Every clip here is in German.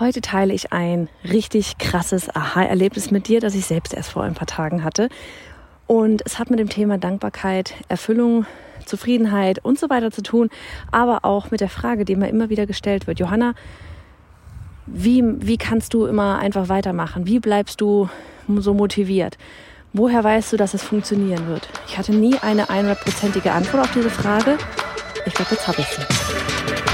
Heute teile ich ein richtig krasses Aha-Erlebnis mit dir, das ich selbst erst vor ein paar Tagen hatte. Und es hat mit dem Thema Dankbarkeit, Erfüllung, Zufriedenheit und so weiter zu tun, aber auch mit der Frage, die mir immer wieder gestellt wird. Johanna, wie, wie kannst du immer einfach weitermachen? Wie bleibst du so motiviert? Woher weißt du, dass es funktionieren wird? Ich hatte nie eine 100%ige Antwort auf diese Frage. Ich glaube, jetzt habe ich sie.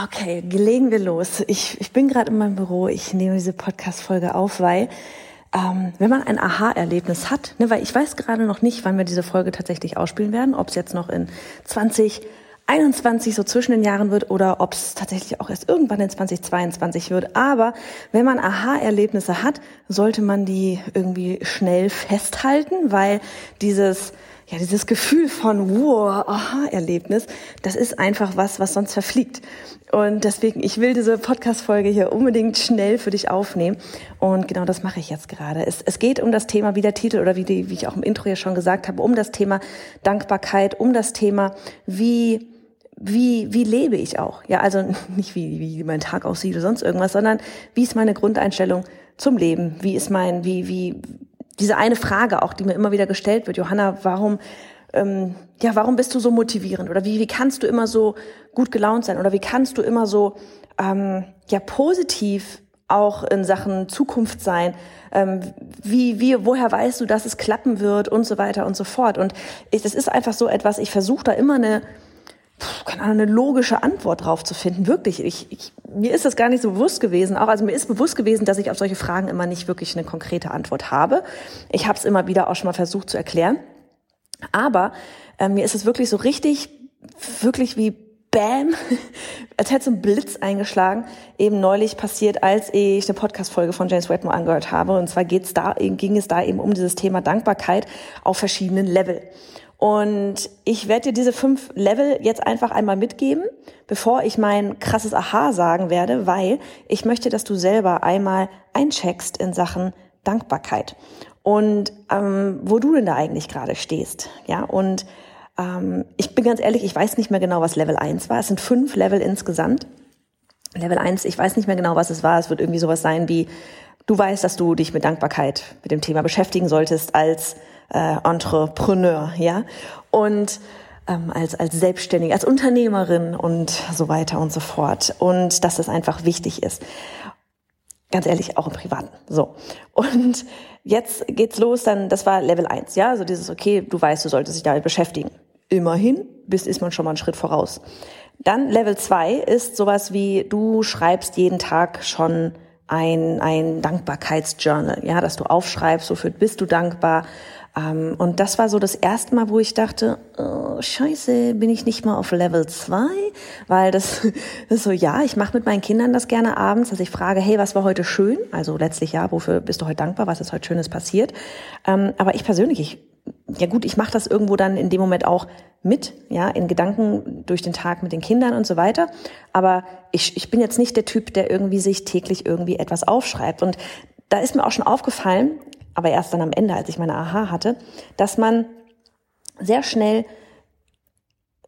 Okay, legen wir los. Ich, ich bin gerade in meinem Büro, ich nehme diese Podcast-Folge auf, weil ähm, wenn man ein Aha-Erlebnis hat, ne, weil ich weiß gerade noch nicht, wann wir diese Folge tatsächlich ausspielen werden, ob es jetzt noch in 2021 so zwischen den Jahren wird oder ob es tatsächlich auch erst irgendwann in 2022 wird. Aber wenn man Aha-Erlebnisse hat, sollte man die irgendwie schnell festhalten, weil dieses ja, dieses Gefühl von wow, Aha-Erlebnis, das ist einfach was, was sonst verfliegt. Und deswegen, ich will diese Podcast-Folge hier unbedingt schnell für dich aufnehmen. Und genau das mache ich jetzt gerade. Es, es geht um das Thema, wie der Titel oder wie, die, wie ich auch im Intro ja schon gesagt habe, um das Thema Dankbarkeit, um das Thema, wie, wie, wie lebe ich auch? Ja, also nicht wie, wie mein Tag aussieht oder sonst irgendwas, sondern wie ist meine Grundeinstellung zum Leben? Wie ist mein, wie, wie, diese eine Frage auch, die mir immer wieder gestellt wird, Johanna, warum, ähm, ja, warum bist du so motivierend? Oder wie, wie kannst du immer so gut gelaunt sein? Oder wie kannst du immer so, ähm, ja, positiv auch in Sachen Zukunft sein? Ähm, wie, wie, woher weißt du, dass es klappen wird und so weiter und so fort? Und ich, das ist einfach so etwas, ich versuche da immer eine, keine Ahnung, eine logische Antwort drauf zu finden. Wirklich, ich, ich, mir ist das gar nicht so bewusst gewesen. Auch also mir ist bewusst gewesen, dass ich auf solche Fragen immer nicht wirklich eine konkrete Antwort habe. Ich habe es immer wieder auch schon mal versucht zu erklären. Aber äh, mir ist es wirklich so richtig, wirklich wie Bam, als hätte so ein Blitz eingeschlagen, eben neulich passiert, als ich eine Podcast-Folge von James Wetmore angehört habe. Und zwar geht's da, ging es da eben um dieses Thema Dankbarkeit auf verschiedenen Level. Und ich werde dir diese fünf Level jetzt einfach einmal mitgeben, bevor ich mein krasses Aha sagen werde, weil ich möchte, dass du selber einmal eincheckst in Sachen Dankbarkeit und ähm, wo du denn da eigentlich gerade stehst. Ja, und ähm, ich bin ganz ehrlich, ich weiß nicht mehr genau, was Level 1 war. Es sind fünf Level insgesamt. Level 1, ich weiß nicht mehr genau, was es war. Es wird irgendwie sowas sein wie, du weißt, dass du dich mit Dankbarkeit mit dem Thema beschäftigen solltest als äh, Entrepreneur, ja, und ähm, als als Selbstständige, als Unternehmerin und so weiter und so fort und dass es einfach wichtig ist. Ganz ehrlich, auch im Privaten. So. Und jetzt geht's los, dann, das war Level 1, ja, also dieses, okay, du weißt, du solltest dich damit beschäftigen. Immerhin, bis ist man schon mal einen Schritt voraus. Dann Level 2 ist sowas wie, du schreibst jeden Tag schon ein, ein Dankbarkeitsjournal, ja, dass du aufschreibst, wofür bist du dankbar, ähm, und das war so das erste Mal, wo ich dachte, oh, scheiße, bin ich nicht mal auf Level 2? Weil das, das so, ja, ich mache mit meinen Kindern das gerne abends, dass ich frage, hey, was war heute schön? Also letztlich ja, wofür bist du heute dankbar, was ist heute Schönes passiert? Ähm, aber ich persönlich, ich, ja gut, ich mache das irgendwo dann in dem Moment auch mit, ja, in Gedanken durch den Tag mit den Kindern und so weiter. Aber ich, ich bin jetzt nicht der Typ, der irgendwie sich täglich irgendwie etwas aufschreibt. Und da ist mir auch schon aufgefallen, aber erst dann am Ende, als ich meine Aha hatte, dass man sehr schnell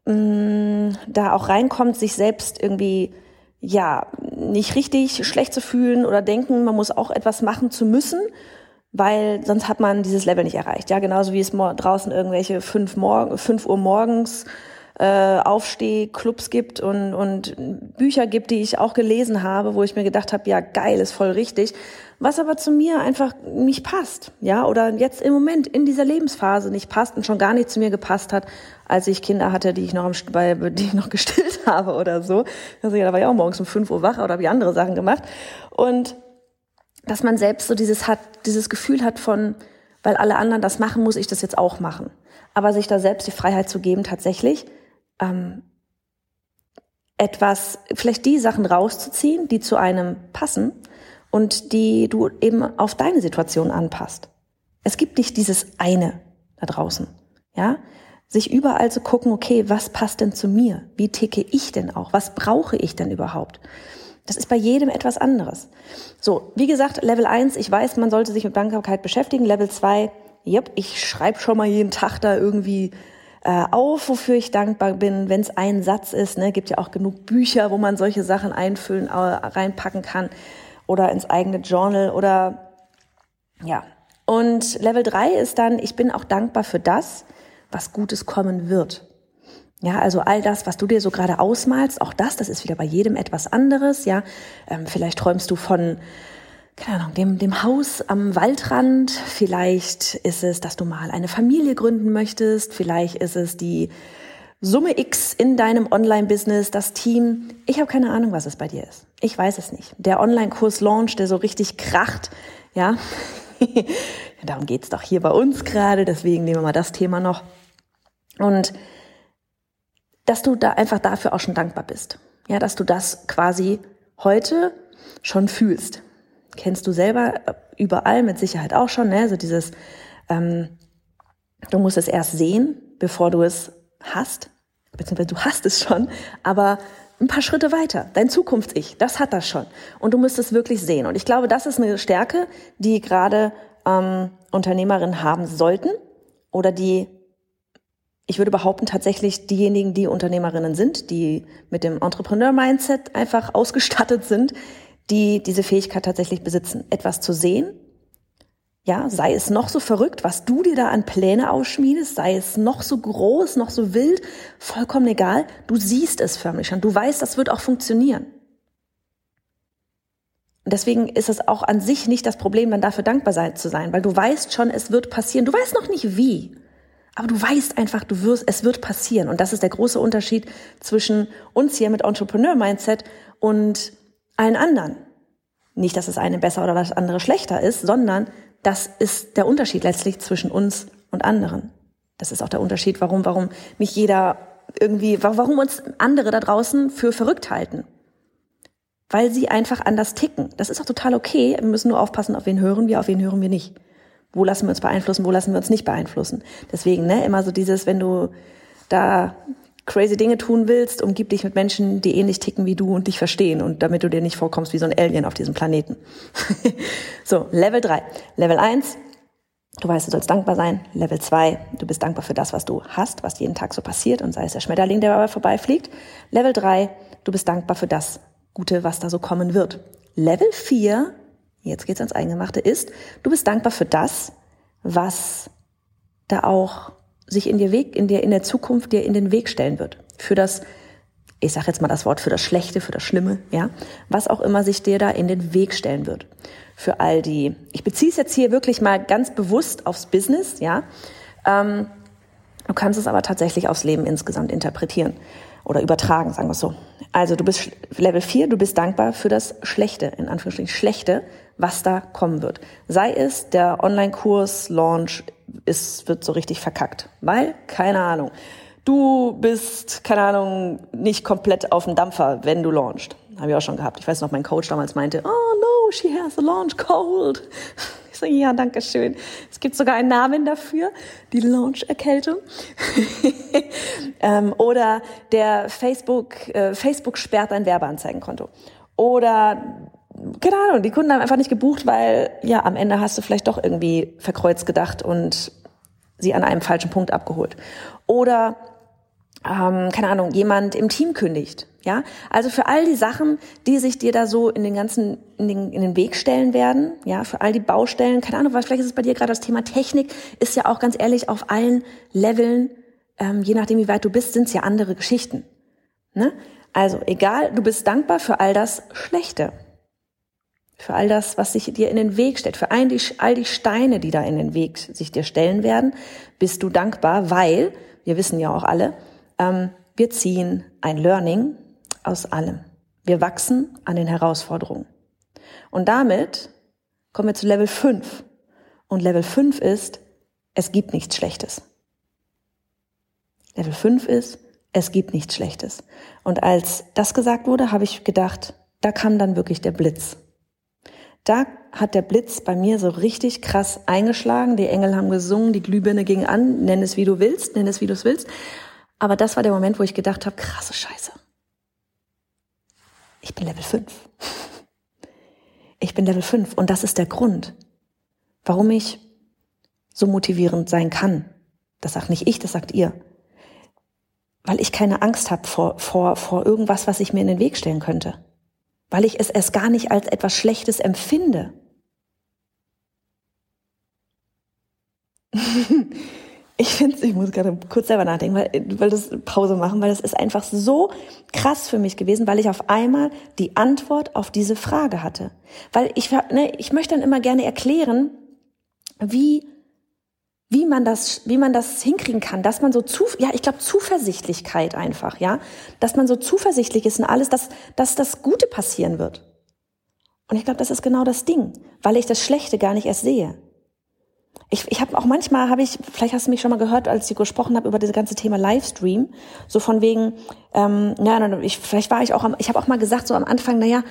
mh, mm, da auch reinkommt, sich selbst irgendwie ja nicht richtig schlecht zu fühlen oder denken, man muss auch etwas machen zu müssen, weil sonst hat man dieses Level nicht erreicht. Ja, genauso wie es draußen irgendwelche fünf, Morgen, fünf Uhr morgens äh, Aufstehclubs gibt und, und Bücher gibt, die ich auch gelesen habe, wo ich mir gedacht habe, ja geil, ist voll richtig, was aber zu mir einfach nicht passt, ja, oder jetzt im Moment in dieser Lebensphase nicht passt und schon gar nicht zu mir gepasst hat, als ich Kinder hatte, die ich noch, am, bei, die ich noch gestillt habe oder so. Also ja, da war ich auch morgens um fünf Uhr wach oder habe ich andere Sachen gemacht und dass man selbst so dieses hat, dieses Gefühl hat von, weil alle anderen das machen, muss ich das jetzt auch machen. Aber sich da selbst die Freiheit zu geben, tatsächlich ähm, etwas, vielleicht die Sachen rauszuziehen, die zu einem passen und die du eben auf deine Situation anpasst. Es gibt nicht dieses eine da draußen, ja? Sich überall zu gucken, okay, was passt denn zu mir? Wie ticke ich denn auch? Was brauche ich denn überhaupt? Das ist bei jedem etwas anderes. So, wie gesagt, Level 1, ich weiß, man sollte sich mit Dankbarkeit beschäftigen. Level 2, yep, ich schreibe schon mal jeden Tag da irgendwie äh, auf, wofür ich dankbar bin, wenn es ein Satz ist. Ne, gibt ja auch genug Bücher, wo man solche Sachen einfüllen, reinpacken kann oder ins eigene Journal oder ja. Und Level 3 ist dann, ich bin auch dankbar für das, was Gutes kommen wird. Ja, also all das, was du dir so gerade ausmalst, auch das, das ist wieder bei jedem etwas anderes. Ja, ähm, vielleicht träumst du von keine Ahnung, dem, dem Haus am Waldrand. Vielleicht ist es, dass du mal eine Familie gründen möchtest. Vielleicht ist es die Summe X in deinem Online-Business, das Team. Ich habe keine Ahnung, was es bei dir ist. Ich weiß es nicht. Der Online-Kurs-Launch, der so richtig kracht, ja. Darum geht's doch hier bei uns gerade. Deswegen nehmen wir mal das Thema noch. Und dass du da einfach dafür auch schon dankbar bist. Ja, dass du das quasi heute schon fühlst kennst du selber äh, überall mit Sicherheit auch schon, ne? So dieses, ähm, du musst es erst sehen, bevor du es hast, beziehungsweise du hast es schon, aber ein paar Schritte weiter. Dein Zukunfts-Ich, das hat das schon. Und du musst es wirklich sehen. Und ich glaube, das ist eine Stärke, die gerade ähm, Unternehmerinnen haben sollten oder die, ich würde behaupten, tatsächlich diejenigen, die Unternehmerinnen sind, die mit dem Entrepreneur-Mindset einfach ausgestattet sind, die diese Fähigkeit tatsächlich besitzen, etwas zu sehen. Ja, sei es noch so verrückt, was du dir da an Pläne ausschmiedest, sei es noch so groß, noch so wild, vollkommen egal. Du siehst es förmlich schon. Du weißt, das wird auch funktionieren. Und deswegen ist es auch an sich nicht das Problem, dann dafür dankbar sein, zu sein, weil du weißt schon, es wird passieren. Du weißt noch nicht wie, aber du weißt einfach, du wirst, es wird passieren. Und das ist der große Unterschied zwischen uns hier mit Entrepreneur Mindset und allen anderen. Nicht, dass das eine besser oder das andere schlechter ist, sondern das ist der Unterschied letztlich zwischen uns und anderen. Das ist auch der Unterschied, warum, warum nicht jeder irgendwie, warum uns andere da draußen für verrückt halten. Weil sie einfach anders ticken. Das ist auch total okay. Wir müssen nur aufpassen, auf wen hören wir, auf wen hören wir nicht. Wo lassen wir uns beeinflussen, wo lassen wir uns nicht beeinflussen. Deswegen, ne, immer so dieses, wenn du da crazy Dinge tun willst, umgib dich mit Menschen, die ähnlich ticken wie du und dich verstehen und damit du dir nicht vorkommst wie so ein Alien auf diesem Planeten. so, Level 3. Level 1, du weißt, du sollst dankbar sein. Level 2, du bist dankbar für das, was du hast, was jeden Tag so passiert und sei es der Schmetterling, der dabei vorbeifliegt. Level 3, du bist dankbar für das Gute, was da so kommen wird. Level 4, jetzt geht's ans Eingemachte, ist, du bist dankbar für das, was da auch sich in dir Weg, in der, in der Zukunft dir in den Weg stellen wird. Für das, ich sage jetzt mal das Wort, für das Schlechte, für das Schlimme, ja, was auch immer sich dir da in den Weg stellen wird. Für all die, ich beziehe es jetzt hier wirklich mal ganz bewusst aufs Business, ja. Ähm, du kannst es aber tatsächlich aufs Leben insgesamt interpretieren oder übertragen, sagen wir es so. Also du bist Level 4, du bist dankbar für das Schlechte, in Anführungsstrichen Schlechte, was da kommen wird. Sei es der Online-Kurs, Launch, ist, wird so richtig verkackt. Weil, keine Ahnung, du bist, keine Ahnung, nicht komplett auf dem Dampfer, wenn du launchst. Habe ich auch schon gehabt. Ich weiß noch, mein Coach damals meinte, oh no, she has a launch cold. Ich so, ja, danke schön. Es gibt sogar einen Namen dafür, die Launch-Erkältung. ähm, oder der Facebook, äh, Facebook sperrt dein Werbeanzeigenkonto. Oder keine Ahnung, die Kunden haben einfach nicht gebucht, weil ja, am Ende hast du vielleicht doch irgendwie verkreuzt gedacht und sie an einem falschen Punkt abgeholt. Oder ähm, keine Ahnung, jemand im Team kündigt. Ja, also für all die Sachen, die sich dir da so in den ganzen, in den, in den Weg stellen werden, ja, für all die Baustellen, keine Ahnung, was vielleicht ist es bei dir gerade das Thema Technik, ist ja auch ganz ehrlich auf allen Leveln, ähm, je nachdem wie weit du bist, sind es ja andere Geschichten. Ne? Also egal, du bist dankbar für all das Schlechte für all das, was sich dir in den Weg stellt, für all die, all die Steine, die da in den Weg sich dir stellen werden, bist du dankbar, weil, wir wissen ja auch alle, ähm, wir ziehen ein Learning aus allem. Wir wachsen an den Herausforderungen. Und damit kommen wir zu Level 5. Und Level 5 ist, es gibt nichts Schlechtes. Level 5 ist, Es gibt nichts Schlechtes. Und als das gesagt wurde, habe ich gedacht, da kam dann wirklich der Blitz. Da hat der Blitz bei mir so richtig krass eingeschlagen. Die Engel haben gesungen, die Glühbirne ging an. Nenn es wie du willst, nenn es wie du es willst. Aber das war der Moment, wo ich gedacht habe, krasse Scheiße. Ich bin Level 5. Ich bin Level 5 und das ist der Grund, warum ich so motivierend sein kann. Das sagt nicht ich, das sagt ihr. Weil ich keine Angst habe vor, vor, vor irgendwas, was ich mir in den Weg stellen könnte. Weil ich es erst gar nicht als etwas Schlechtes empfinde. ich finde, ich muss gerade kurz selber nachdenken, weil, weil das Pause machen, weil das ist einfach so krass für mich gewesen, weil ich auf einmal die Antwort auf diese Frage hatte. Weil ich, ne, ich möchte dann immer gerne erklären, wie wie man das, wie man das hinkriegen kann, dass man so zu, ja, ich glaube Zuversichtlichkeit einfach, ja, dass man so zuversichtlich ist in alles, dass, dass das Gute passieren wird. Und ich glaube, das ist genau das Ding, weil ich das Schlechte gar nicht erst sehe. Ich, ich habe auch manchmal, habe ich, vielleicht hast du mich schon mal gehört, als ich gesprochen habe über das ganze Thema Livestream, so von wegen, ähm, ja, ich, vielleicht war ich auch, am, ich habe auch mal gesagt so am Anfang, naja,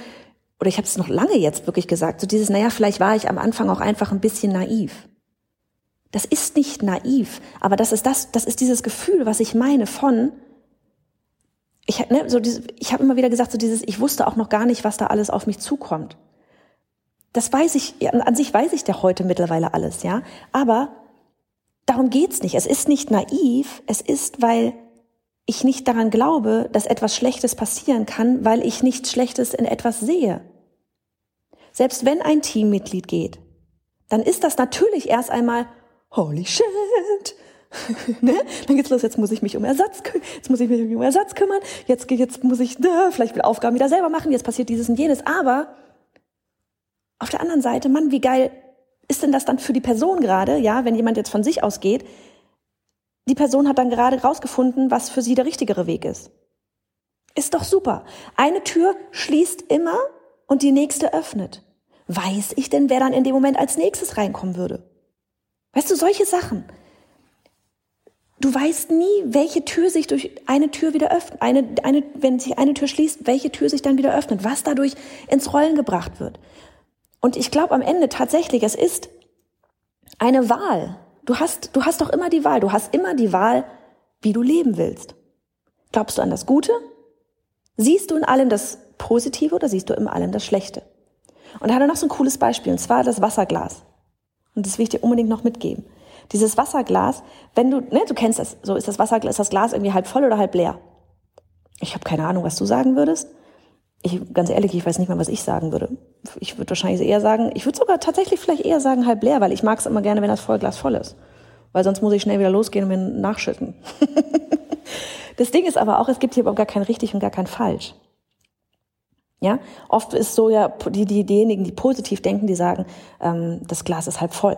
oder ich habe es noch lange jetzt wirklich gesagt, so dieses, naja, vielleicht war ich am Anfang auch einfach ein bisschen naiv. Das ist nicht naiv, aber das ist das, das ist dieses Gefühl, was ich meine von, ich, ne, so diese, ich habe immer wieder gesagt, so dieses, ich wusste auch noch gar nicht, was da alles auf mich zukommt. Das weiß ich, an sich weiß ich ja heute mittlerweile alles, ja. Aber darum geht's nicht. Es ist nicht naiv, es ist, weil ich nicht daran glaube, dass etwas Schlechtes passieren kann, weil ich nichts Schlechtes in etwas sehe. Selbst wenn ein Teammitglied geht, dann ist das natürlich erst einmal, holy shit, ne? Dann geht's los, jetzt muss ich mich um Ersatz, jetzt muss ich mich um Ersatz kümmern, jetzt, jetzt muss ich, ne, vielleicht will Aufgaben wieder selber machen, jetzt passiert dieses und jenes, aber auf der anderen Seite, Mann, wie geil ist denn das dann für die Person gerade, ja, wenn jemand jetzt von sich ausgeht, die Person hat dann gerade rausgefunden, was für sie der richtigere Weg ist. Ist doch super. Eine Tür schließt immer und die nächste öffnet. Weiß ich denn, wer dann in dem Moment als nächstes reinkommen würde? Weißt du, solche Sachen. Du weißt nie, welche Tür sich durch eine Tür wieder öffnet, eine, eine, wenn sich eine Tür schließt, welche Tür sich dann wieder öffnet, was dadurch ins Rollen gebracht wird. Und ich glaube am Ende tatsächlich, es ist eine Wahl. Du hast, du hast doch immer die Wahl. Du hast immer die Wahl, wie du leben willst. Glaubst du an das Gute? Siehst du in allem das Positive oder siehst du in allem das Schlechte? Und er hatte noch so ein cooles Beispiel, und zwar das Wasserglas. Und das will ich dir unbedingt noch mitgeben. Dieses Wasserglas, wenn du, ne, du kennst das, so ist das Wasserglas, ist das Glas irgendwie halb voll oder halb leer? Ich habe keine Ahnung, was du sagen würdest. Ich, ganz ehrlich, ich weiß nicht mal, was ich sagen würde. Ich würde wahrscheinlich eher sagen, ich würde sogar tatsächlich vielleicht eher sagen halb leer, weil ich mag es immer gerne, wenn das Vollglas voll ist. Weil sonst muss ich schnell wieder losgehen und mir nachschütten. das Ding ist aber auch, es gibt hier überhaupt gar kein richtig und gar kein falsch. Ja, oft ist so ja die, die diejenigen, die positiv denken, die sagen, ähm, das Glas ist halb voll.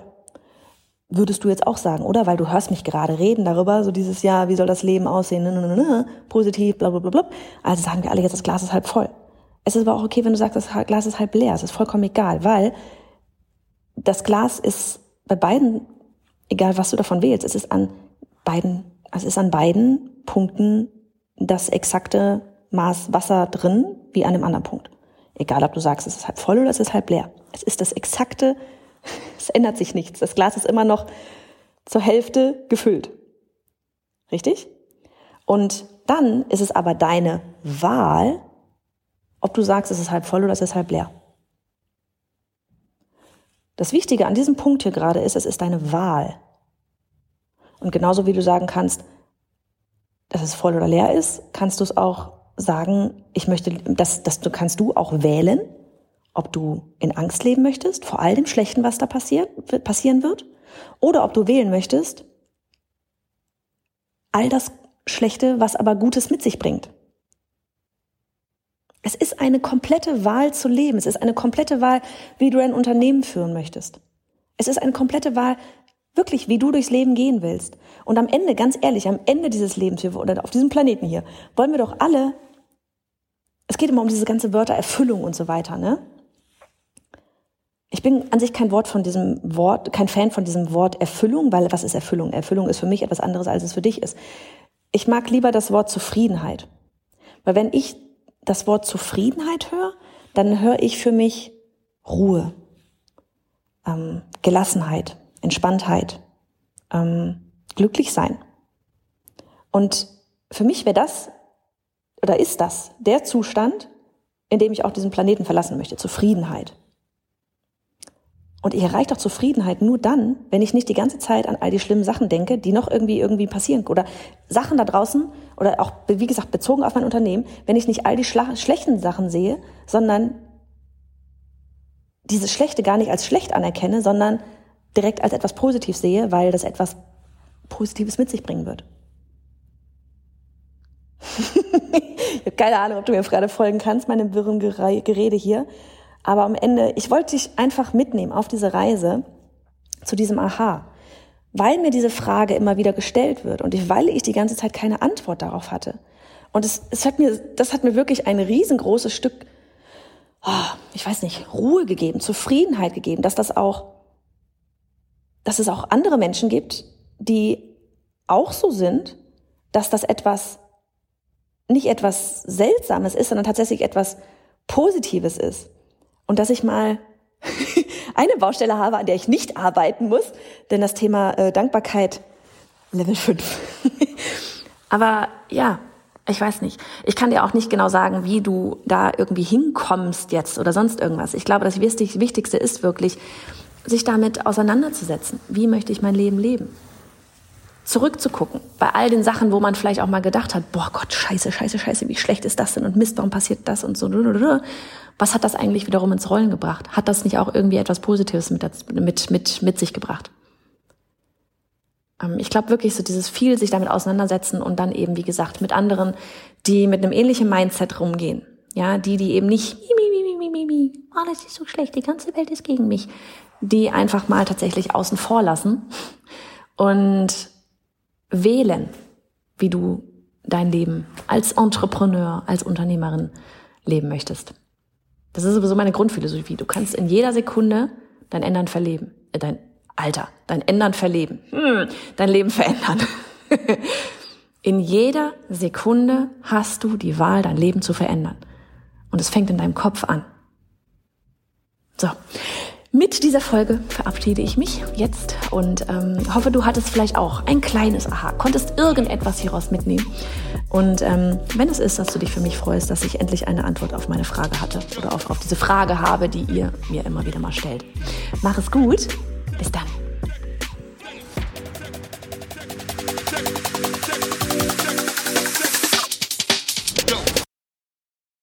Würdest du jetzt auch sagen, oder? Weil du hörst mich gerade reden darüber, so dieses Jahr, wie soll das Leben aussehen, ne, ne, ne, ne, positiv, bla bla bla bla. Also sagen wir alle jetzt, das Glas ist halb voll. Es ist aber auch okay, wenn du sagst, das Glas ist halb leer. Es ist vollkommen egal, weil das Glas ist bei beiden, egal was du davon wählst, es ist an beiden, es ist an beiden Punkten das exakte Maß Wasser drin wie an einem anderen Punkt. Egal, ob du sagst, es ist halb voll oder es ist halb leer. Es ist das exakte, es ändert sich nichts. Das Glas ist immer noch zur Hälfte gefüllt. Richtig? Und dann ist es aber deine Wahl, ob du sagst, es ist halb voll oder es ist halb leer. Das Wichtige an diesem Punkt hier gerade ist, es ist deine Wahl. Und genauso wie du sagen kannst, dass es voll oder leer ist, kannst du es auch sagen, ich möchte, das, das kannst du auch wählen, ob du in Angst leben möchtest, vor all dem Schlechten, was da passiert, passieren wird, oder ob du wählen möchtest, all das Schlechte, was aber Gutes mit sich bringt. Es ist eine komplette Wahl zu leben. Es ist eine komplette Wahl, wie du ein Unternehmen führen möchtest. Es ist eine komplette Wahl, wirklich, wie du durchs Leben gehen willst. Und am Ende, ganz ehrlich, am Ende dieses Lebens oder auf diesem Planeten hier, wollen wir doch alle, es geht immer um diese ganze Wörter Erfüllung und so weiter, ne? Ich bin an sich kein Wort von diesem Wort, kein Fan von diesem Wort Erfüllung, weil was ist Erfüllung? Erfüllung ist für mich etwas anderes, als es für dich ist. Ich mag lieber das Wort Zufriedenheit. Weil wenn ich das Wort Zufriedenheit höre, dann höre ich für mich Ruhe, ähm, Gelassenheit, Entspanntheit, ähm, glücklich sein. Und für mich wäre das oder ist das der Zustand, in dem ich auch diesen Planeten verlassen möchte, Zufriedenheit. Und ich erreiche doch Zufriedenheit nur dann, wenn ich nicht die ganze Zeit an all die schlimmen Sachen denke, die noch irgendwie irgendwie passieren oder Sachen da draußen oder auch wie gesagt bezogen auf mein Unternehmen, wenn ich nicht all die schlechten Sachen sehe, sondern dieses Schlechte gar nicht als schlecht anerkenne, sondern direkt als etwas positiv sehe, weil das etwas Positives mit sich bringen wird. ich habe keine Ahnung, ob du mir gerade folgen kannst, meinem wirren Gerede hier. Aber am Ende, ich wollte dich einfach mitnehmen auf diese Reise zu diesem Aha, weil mir diese Frage immer wieder gestellt wird und weil ich die ganze Zeit keine Antwort darauf hatte. Und es, es hat mir, das hat mir wirklich ein riesengroßes Stück, oh, ich weiß nicht, Ruhe gegeben, Zufriedenheit gegeben, dass das auch, dass es auch andere Menschen gibt, die auch so sind, dass das etwas, nicht etwas Seltsames ist, sondern tatsächlich etwas Positives ist und dass ich mal eine Baustelle habe, an der ich nicht arbeiten muss, denn das Thema äh, Dankbarkeit Level 5. Aber ja, ich weiß nicht. Ich kann dir auch nicht genau sagen, wie du da irgendwie hinkommst jetzt oder sonst irgendwas. Ich glaube, das Wichtigste ist wirklich, sich damit auseinanderzusetzen. Wie möchte ich mein Leben leben? Zurückzugucken bei all den Sachen, wo man vielleicht auch mal gedacht hat, boah Gott, scheiße, scheiße, scheiße, wie schlecht ist das denn und Mist, warum passiert das und so was hat das eigentlich wiederum ins Rollen gebracht? Hat das nicht auch irgendwie etwas Positives mit, mit, mit, mit sich gebracht? Ähm, ich glaube wirklich so dieses viel sich damit auseinandersetzen und dann eben, wie gesagt, mit anderen, die mit einem ähnlichen Mindset rumgehen. Ja, die, die eben nicht, mi, mi, mi, mi, mi, mi, alles ist so schlecht, die ganze Welt ist gegen mich, die einfach mal tatsächlich außen vor lassen und wählen, wie du dein Leben als Entrepreneur, als Unternehmerin leben möchtest. Das ist sowieso meine Grundphilosophie. Du kannst in jeder Sekunde dein Ändern verleben. Äh, dein Alter, dein Ändern verleben. Hm, dein Leben verändern. in jeder Sekunde hast du die Wahl, dein Leben zu verändern. Und es fängt in deinem Kopf an. So. Mit dieser Folge verabschiede ich mich jetzt und ähm, hoffe, du hattest vielleicht auch ein kleines Aha, konntest irgendetwas hieraus mitnehmen. Und ähm, wenn es ist, dass du dich für mich freust, dass ich endlich eine Antwort auf meine Frage hatte oder auf, auf diese Frage habe, die ihr mir immer wieder mal stellt. Mach es gut. Bis dann.